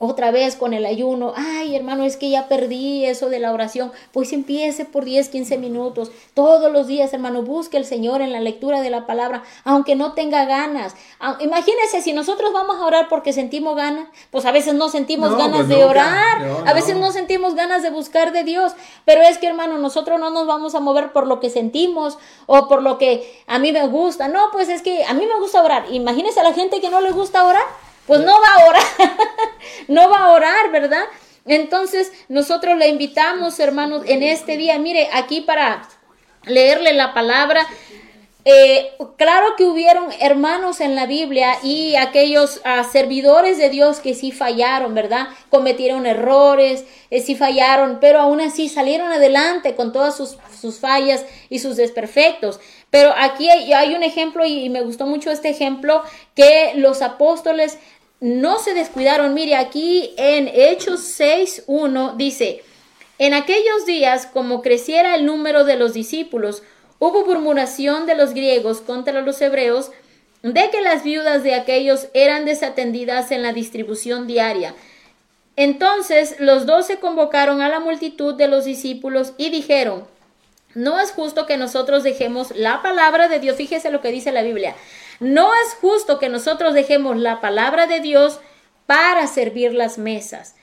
otra vez con el ayuno, ay hermano, es que ya perdí eso de la oración, pues empiece por 10, 15 minutos, todos los días hermano, busque al Señor en la lectura de la palabra, aunque no tenga ganas. Imagínese si nosotros vamos a orar porque sentimos ganas, pues a veces no sentimos ganas pues de orar, a veces no sentimos ganas de buscar de Dios, pero es que hermano, nosotros no nos vamos a mover por lo que sentimos o por lo que a mí me gusta, no, pues es que a mí me gusta orar, imagínese a la gente que no le gusta orar pues no va a orar, no va a orar, ¿verdad? Entonces nosotros le invitamos, hermanos, en este día, mire, aquí para leerle la palabra. Eh, claro que hubieron hermanos en la Biblia y aquellos ah, servidores de Dios que sí fallaron, ¿verdad? Cometieron errores, eh, sí fallaron, pero aún así salieron adelante con todas sus, sus fallas y sus desperfectos. Pero aquí hay, un ejemplo y, me gustó mucho este ejemplo que los apóstoles no se descuidaron. Mire, aquí en Hechos 6.1 dice, en aquellos días, como creciera el número de los discípulos, hubo murmuración de los griegos contra los hebreos de que las viudas de aquellos eran desatendidas en la distribución diaria. Entonces los doce convocaron a la multitud de los discípulos y dijeron, no es justo que nosotros dejemos la palabra de Dios. Fíjese lo que dice la Biblia. No es justo que nosotros dejemos la palabra de Dios para servir las mesas.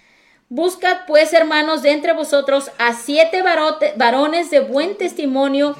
Buscad pues, hermanos, de entre vosotros a siete varones de buen testimonio,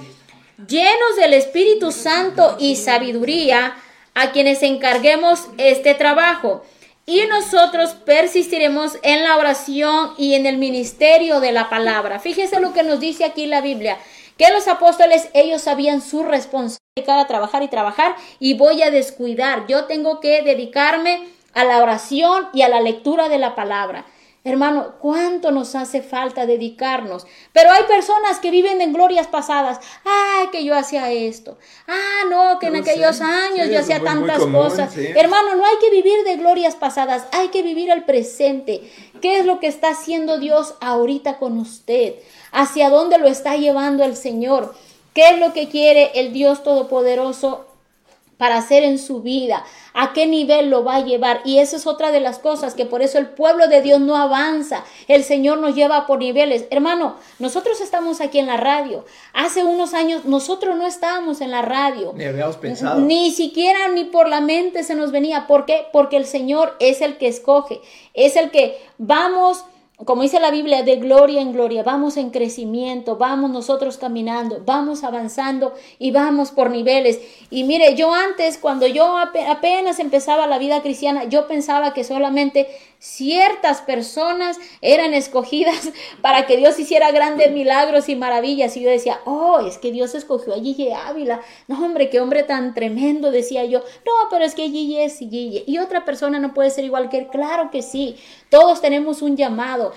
llenos del Espíritu Santo y sabiduría, a quienes encarguemos este trabajo. Y nosotros persistiremos en la oración y en el ministerio de la palabra. Fíjese lo que nos dice aquí la Biblia, que los apóstoles, ellos sabían su responsabilidad trabajar y trabajar y voy a descuidar. Yo tengo que dedicarme a la oración y a la lectura de la palabra. Hermano, ¿cuánto nos hace falta dedicarnos? Pero hay personas que viven en glorias pasadas. Ay, que yo hacía esto. Ah, no, que en aquellos años yo hacía tantas cosas. Hermano, no hay que vivir de glorias pasadas, hay que vivir el presente. ¿Qué es lo que está haciendo Dios ahorita con usted? ¿Hacia dónde lo está llevando el Señor? ¿Qué es lo que quiere el Dios Todopoderoso para hacer en su vida, a qué nivel lo va a llevar. Y esa es otra de las cosas que por eso el pueblo de Dios no avanza. El Señor nos lleva por niveles. Hermano, nosotros estamos aquí en la radio. Hace unos años nosotros no estábamos en la radio. Ni habíamos pensado. Ni siquiera ni por la mente se nos venía. ¿Por qué? Porque el Señor es el que escoge. Es el que vamos como dice la Biblia, de gloria en gloria, vamos en crecimiento, vamos nosotros caminando, vamos avanzando y vamos por niveles. Y mire, yo antes, cuando yo apenas empezaba la vida cristiana, yo pensaba que solamente ciertas personas eran escogidas para que Dios hiciera grandes milagros y maravillas. Y yo decía, oh, es que Dios escogió a Gigi Ávila. No, hombre, qué hombre tan tremendo, decía yo. No, pero es que Gigi es Gigi. Y otra persona no puede ser igual que él. Claro que sí. Todos tenemos un llamado.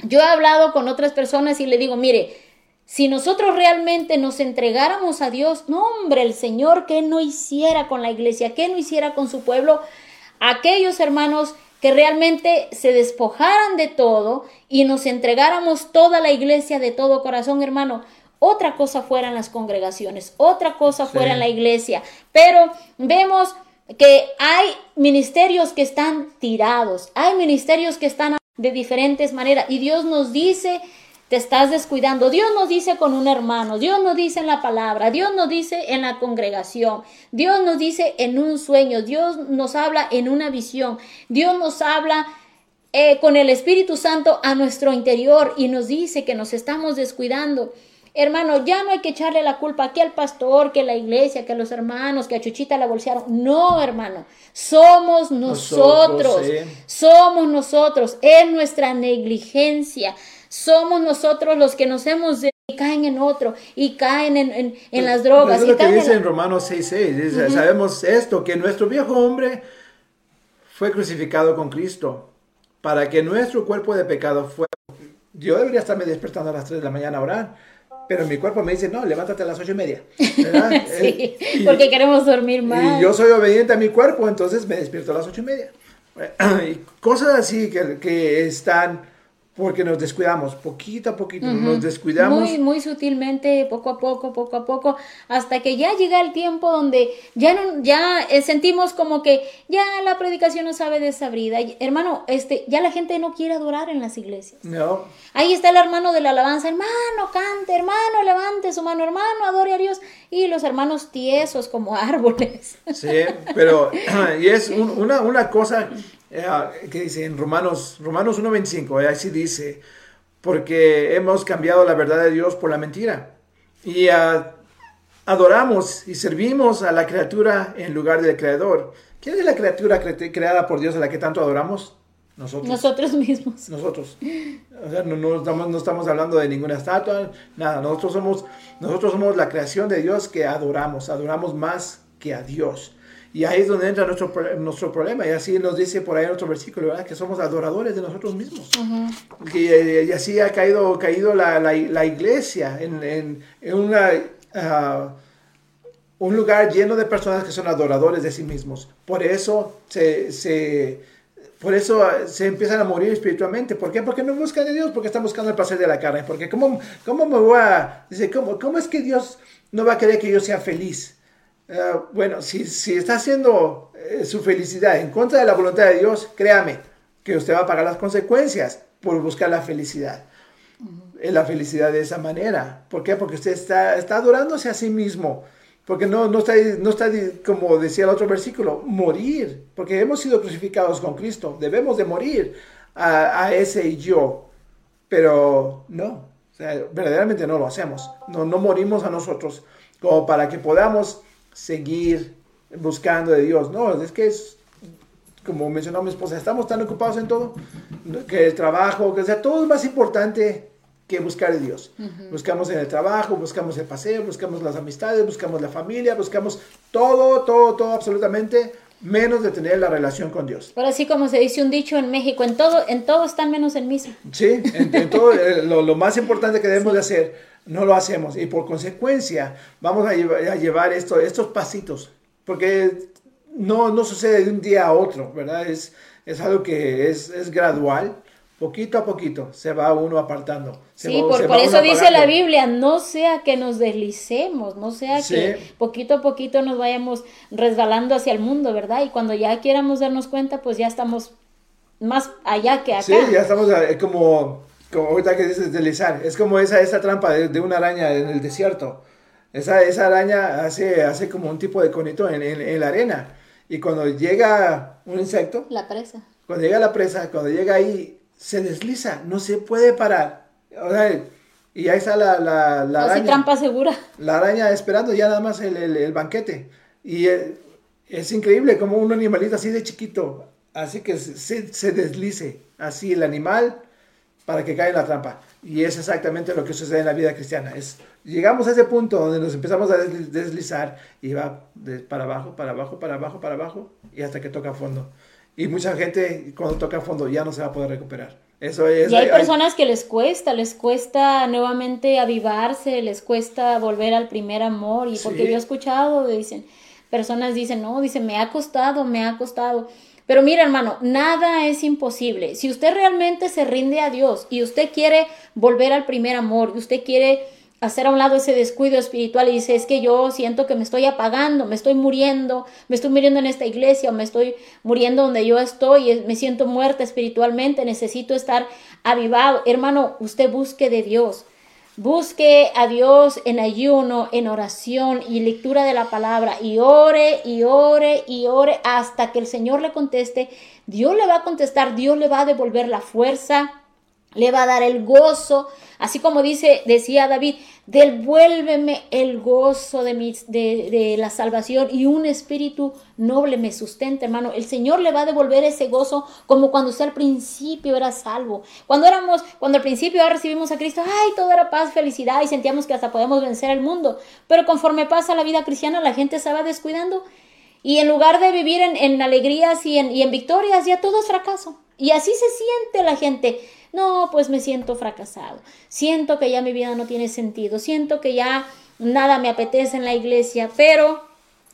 Yo he hablado con otras personas y le digo, mire, si nosotros realmente nos entregáramos a Dios, no hombre, el Señor, ¿qué no hiciera con la iglesia? ¿Qué no hiciera con su pueblo? Aquellos hermanos que realmente se despojaran de todo y nos entregáramos toda la iglesia de todo corazón, hermano. Otra cosa fueran las congregaciones, otra cosa fuera la iglesia, pero vemos que hay ministerios que están tirados, hay ministerios que están de diferentes maneras. Y Dios nos dice te estás descuidando. Dios nos dice con un hermano, Dios nos dice en la palabra, Dios nos dice en la congregación, Dios nos dice en un sueño, Dios nos habla en una visión, Dios nos habla eh, con el Espíritu Santo a nuestro interior y nos dice que nos estamos descuidando. Hermano, ya no hay que echarle la culpa aquí al pastor, que a la iglesia, que a los hermanos, que a Chuchita la bolsearon. No, hermano, somos nosotros, somos nosotros, es nuestra negligencia. Somos nosotros los que nos hemos de, y caen en otro y caen en, en, en las drogas. Eso es lo que dice en Romanos 6.6. Sabemos esto, que nuestro viejo hombre fue crucificado con Cristo para que nuestro cuerpo de pecado fuera... Yo debería estarme despertando a las 3 de la mañana a orar, pero mi cuerpo me dice, no, levántate a las ocho y media. sí, eh, porque queremos dormir más. Y yo soy obediente a mi cuerpo, entonces me despierto a las ocho y media. Y cosas así que, que están porque nos descuidamos, poquito a poquito, nos descuidamos. Muy, muy sutilmente, poco a poco, poco a poco, hasta que ya llega el tiempo donde ya no, ya eh, sentimos como que ya la predicación no sabe desabrida. Hermano, este, ya la gente no quiere adorar en las iglesias. No. Ahí está el hermano de la alabanza, hermano, cante, hermano, levante su mano, hermano, adore a Dios. Y los hermanos tiesos como árboles. Sí, pero, y es una, una cosa que dice en Romanos, Romanos 1.25, eh, así dice, porque hemos cambiado la verdad de Dios por la mentira. Y ah, adoramos y servimos a la criatura en lugar del creador. ¿Quién es la criatura creada por Dios a la que tanto adoramos? Nosotros. Nosotros mismos. Nosotros. O sea, no, no, estamos, no estamos hablando de ninguna estatua, nada. Nosotros somos, nosotros somos la creación de Dios que adoramos. Adoramos más que a Dios. Y ahí es donde entra nuestro, nuestro problema. Y así nos dice por ahí en otro versículo, ¿verdad? que somos adoradores de nosotros mismos. Eh, y, así ha caído, caído la, la, la iglesia en, en, en una, uh, un lugar lleno de personas que son adoradores de sí mismos. Por eso se, se, por eso se empiezan a morir espiritualmente. ¿Por qué? Porque no buscan a Dios, porque están buscando el placer de la carne. Porque ¿cómo, cómo me voy a... Dice, ¿cómo, ¿cómo es que Dios no va a querer que yo sea feliz? Eh, bueno, si, si, está haciendo eh, su felicidad en contra de la voluntad de Dios, créame que usted va a pagar las consecuencias por buscar la felicidad. la felicidad de esa manera. ¿Por qué? Porque usted está, está adorándose a sí mismo. Porque no, no, está, no está, como decía el otro versículo, morir. Porque hemos sido crucificados con Cristo. Debemos de morir a, a ese yo. Pero no, o sea, verdaderamente no lo hacemos. No, no morimos a nosotros como para que podamos seguir buscando de Dios. No, es que es, como mencionó mi esposa, estamos tan ocupados en todo, que el trabajo, que sea, todo es más importante que buscar a Dios. Buscamos en el trabajo, buscamos el paseo, buscamos las amistades, buscamos la familia, buscamos todo, todo, todo absolutamente menos de tener la relación con Dios. Pero así como se dice un dicho en México, en todo, en todo están menos en misa. Sí, en, todo eh, lo, más importante que debemos de hacer, no lo hacemos. Y por consecuencia, vamos a llevar, esto, estos pasitos, porque no, no sucede de un día a otro, ¿verdad? Es, es algo que es, es gradual poquito a poquito se va uno apartando. sí, por, eso dice la Biblia, no sea que nos deslicemos, no sea que poquito a poquito nos vayamos resbalando hacia el mundo, ¿verdad? Y cuando ya quieramos darnos cuenta, pues ya estamos más allá que acá. Sí, ya estamos eh, como, como ahorita que dices deslizar, es como esa, esa trampa de, una araña en el desierto. Esa, esa araña hace, hace como un tipo de conito en, en la arena. Y cuando llega un insecto... La presa. Cuando llega la presa, cuando llega ahí se desliza, no se puede parar. y ahí está la, la, la araña. trampa segura. La araña esperando ya nada más el, el, banquete. Y es, increíble como un animalito así de chiquito, así que se, se, deslice, así el animal para que caiga en la trampa. Y es exactamente lo que sucede en la vida cristiana. Es, llegamos a ese punto donde nos empezamos a deslizar y va para abajo, para abajo, para abajo, para abajo, y hasta que toca fondo. Y mucha gente cuando toca fondo ya no se va a poder recuperar. Eso es, y hay, personas que les cuesta, les cuesta nuevamente avivarse, les cuesta volver al primer amor. Y porque yo he escuchado, dicen, personas dicen, no, dicen, me ha costado, me ha costado. Pero mira, hermano, nada es imposible. Si usted realmente se rinde a Dios y usted quiere volver al primer amor, y usted quiere hacer a un lado ese descuido espiritual y dice, es que yo siento que me estoy apagando, me estoy muriendo, me estoy muriendo en esta iglesia o me estoy muriendo donde yo estoy, me siento muerta espiritualmente, necesito estar avivado. Hermano, usted busque de Dios. Busque a Dios en ayuno, en oración y lectura de la palabra y ore y ore y ore hasta que el Señor le conteste. Dios le va a contestar, Dios le va a devolver la fuerza, le va a dar el gozo, así como dice, decía David, devuélveme el gozo de, mi, de, de, la salvación y un espíritu noble me sustenta, hermano. El Señor le va a devolver ese gozo como cuando usted al principio era salvo. Cuando éramos, cuando al principio recibimos a Cristo, ay, todo era paz, felicidad y sentíamos que hasta podemos vencer el mundo. Pero conforme pasa la vida cristiana, la gente se va descuidando y en lugar de vivir en, en alegrías y en, y en victorias, ya todo es fracaso. Y así se siente la gente. No, pues me siento fracasado. Siento que ya mi vida no tiene sentido. Siento que ya nada me apetece en la iglesia. Pero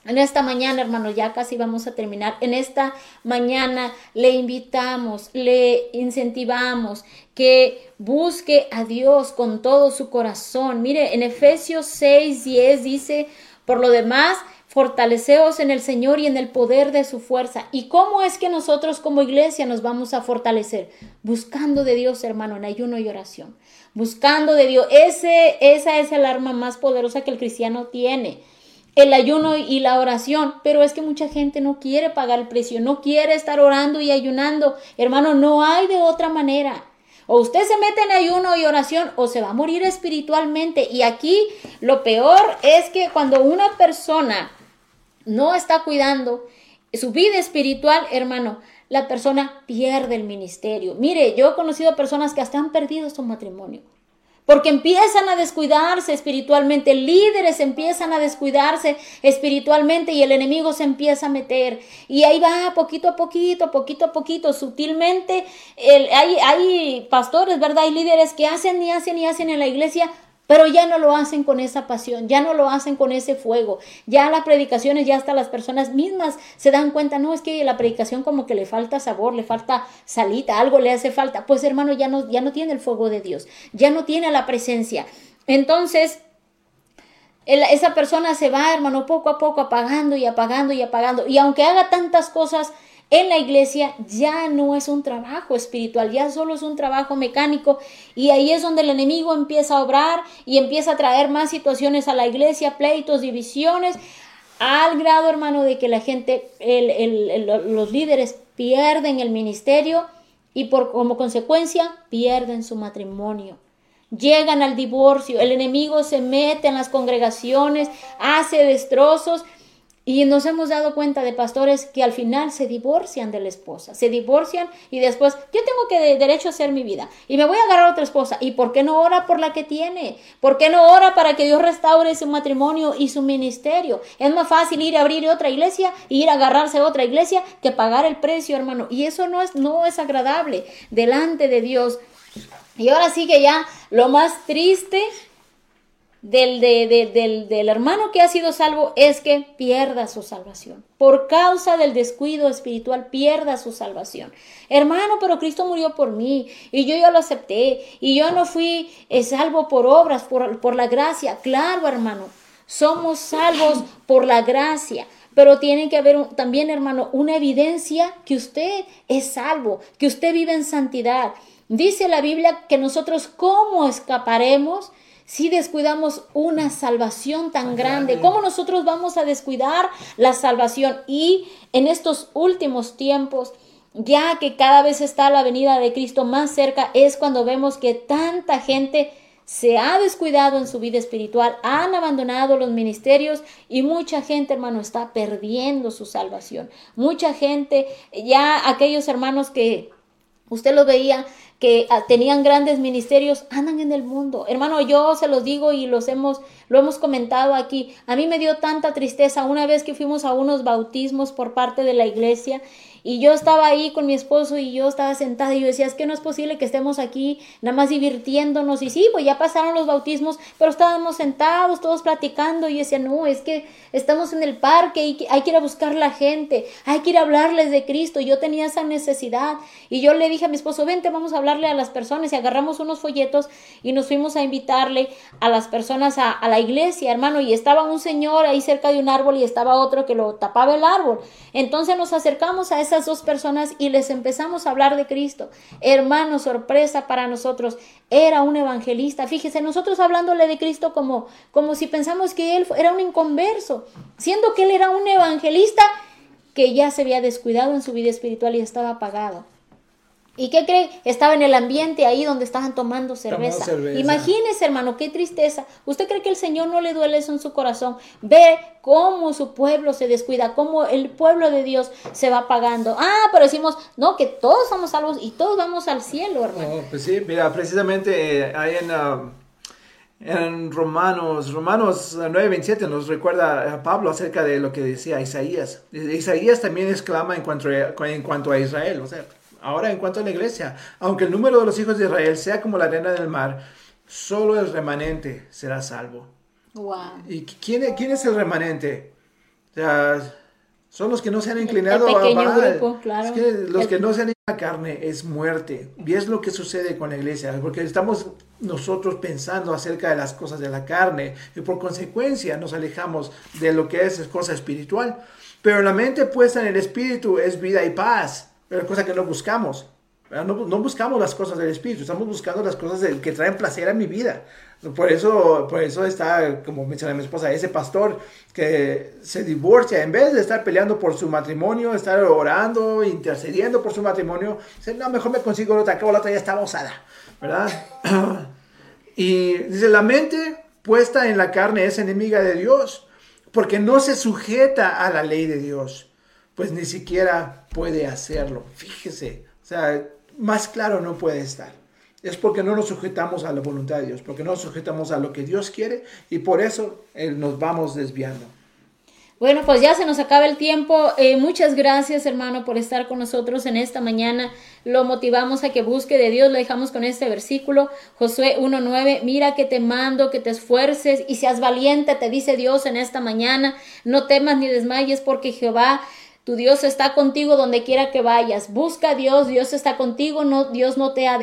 en esta mañana, hermano, ya casi vamos a terminar. En esta mañana le invitamos, le incentivamos que busque a Dios con todo su corazón. Mire, en Efesios 6, 10 dice, por lo demás, Fortaleceos en el Señor y en el poder de su fuerza. ¿Y cómo es que nosotros como iglesia nos vamos a fortalecer? Buscando de Dios, hermano, en ayuno y oración. Buscando de Dios. Esa es el arma más poderosa que el cristiano tiene. El ayuno y la oración. Pero es que mucha gente no quiere pagar el precio, no quiere estar orando y ayunando. Hermano, no hay de otra manera. O usted se mete en ayuno y oración o se va a morir espiritualmente. Y aquí lo peor es que cuando una persona no está cuidando su vida espiritual, hermano, la persona pierde el ministerio. Mire, yo he conocido personas que hasta han perdido su matrimonio. Porque empiezan a descuidarse espiritualmente, líderes empiezan a descuidarse espiritualmente y el enemigo se empieza a meter. Y ahí va, poquito a poquito, poquito a poquito, sutilmente. hay, hay pastores, ¿verdad? Hay líderes que hacen y hacen y hacen en la iglesia pero ya no lo hacen con esa pasión, ya no lo hacen con ese fuego. Ya las predicaciones, ya hasta las personas mismas se dan cuenta, no, es que la predicación como que le falta sabor, le falta salita, algo le hace falta. Pues hermano, ya no, ya no tiene el fuego de Dios, ya no tiene la presencia. Entonces, esa persona se va, hermano, poco a poco apagando y apagando y apagando. Y aunque haga tantas cosas, en la iglesia ya no es un trabajo espiritual, ya solo es un trabajo mecánico y ahí es donde el enemigo empieza a obrar y empieza a traer más situaciones a la iglesia, pleitos, divisiones, al grado, hermano, de que la gente, los líderes pierden el ministerio y por como consecuencia pierden su matrimonio. Llegan al divorcio, el enemigo se mete en las congregaciones, hace destrozos y nos hemos dado cuenta de pastores que al final se divorcian de la esposa, se divorcian y después yo tengo que de derecho a hacer mi vida y me voy a agarrar a otra esposa. ¿Y por qué no ora por la que tiene? ¿Por qué no ora para que Dios restaure su matrimonio y su ministerio? Es más fácil ir a abrir otra iglesia e ir a agarrarse a otra iglesia que pagar el precio, hermano. Y eso no es, no es agradable delante de Dios. Y ahora sí que ya lo más triste del, del, del, hermano que ha sido salvo es que pierda su salvación. Por causa del descuido espiritual, pierda su salvación. Hermano, pero Cristo murió por mí y yo ya lo acepté y yo no fui eh, salvo por obras, por, por la gracia. Claro, hermano, somos salvos por la gracia. Pero tiene que haber también, hermano, una evidencia que usted es salvo, que usted vive en santidad. Dice la Biblia que nosotros cómo escaparemos si descuidamos una salvación tan grande, ¿cómo nosotros vamos a descuidar la salvación? Y en estos últimos tiempos, ya que cada vez está la venida de Cristo más cerca, es cuando vemos que tanta gente se ha descuidado en su vida espiritual, han abandonado los ministerios y mucha gente, hermano, está perdiendo su salvación. Mucha gente, ya aquellos hermanos que usted lo veía, que ah, tenían grandes ministerios andan en el mundo. Hermano, yo se los digo y los hemos lo hemos comentado aquí. A mí me dio tanta tristeza una vez que fuimos a unos bautismos por parte de la iglesia y yo estaba ahí con mi esposo y yo estaba sentada y yo decía, es que no es posible que estemos aquí nada más divirtiéndonos. Y sí, pues ya pasaron los bautismos, pero estábamos sentados, todos platicando. Y yo decía, no, es que estamos en el parque y hay que ir a buscar la gente, hay que ir a hablarles de Cristo. Yo tenía esa necesidad. Y yo le dije a mi esposo, vente, vamos a hablarle a las personas. Y agarramos unos folletos y nos fuimos a invitarle a las personas a, a la iglesia, hermano. Y estaba un señor ahí cerca de un árbol y estaba otro que lo tapaba el árbol. Entonces nos acercamos a esa dos personas y les empezamos a hablar de Cristo. Hermano, sorpresa para nosotros. Era un evangelista. Fíjese, nosotros hablándole de Cristo como, como si pensamos que él era un inconverso, siendo que él era un evangelista que ya se había descuidado en su vida espiritual y estaba apagado. ¿Y qué cree? Estaba en el ambiente ahí donde estaban tomando cerveza. Imagínese, hermano, qué tristeza. ¿Usted cree que el Señor no le duele eso en su corazón? Ve cómo su pueblo se descuida, cómo el pueblo de Dios se va pagando. Ah, pero decimos, no, que todos somos salvos y todos vamos al cielo, hermano. pues sí, mira, precisamente eh, hay en... Um, en Romanos, Romanos 9:27 nos recuerda a Pablo acerca de lo que decía Isaías. Isaías también exclama en cuanto en cuanto a Israel, o sea, Ahora, en cuanto a la iglesia, aunque el número de los hijos de Israel sea como la arena del mar, solo el remanente será salvo. ¿Y quién, quién es el remanente? O sea, son los que no se han inclinado a Grupo, claro. los que no se han inclinado a la carne es muerte. Y es lo que sucede con la iglesia, porque estamos nosotros pensando acerca de las cosas de la carne y por consecuencia nos alejamos de lo que es cosa espiritual. Pero la mente puesta en el espíritu es vida y paz pero cosa que no buscamos. No, no, buscamos las cosas del Espíritu, estamos buscando las cosas que traen placer a mi vida. Por eso, por eso está, como menciona mi esposa, ese pastor que se divorcia, en vez de estar peleando por su matrimonio, estar orando, intercediendo por su matrimonio, dice, no, mejor me consigo otra, que la otra ya está osada, ¿verdad? y dice, la mente puesta en la carne es enemiga de Dios, porque no se sujeta a la ley de Dios pues ni siquiera puede hacerlo. Fíjese, o sea, más claro no puede estar. Es porque no nos sujetamos a la voluntad de Dios, porque no nos sujetamos a lo que Dios quiere y por eso eh, nos vamos desviando. Bueno, pues ya se nos acaba el tiempo. Eh, muchas gracias, hermano, por estar con nosotros en esta mañana. Lo motivamos a que busque de Dios. Lo dejamos con este versículo, Josué 1.9. Mira que te mando, que te esfuerces y seas valiente, te dice Dios en esta mañana. No temas ni desmayes porque Jehová tu Dios está contigo donde quiera que vayas. Busca a Dios, Dios está contigo, no, Dios no te ha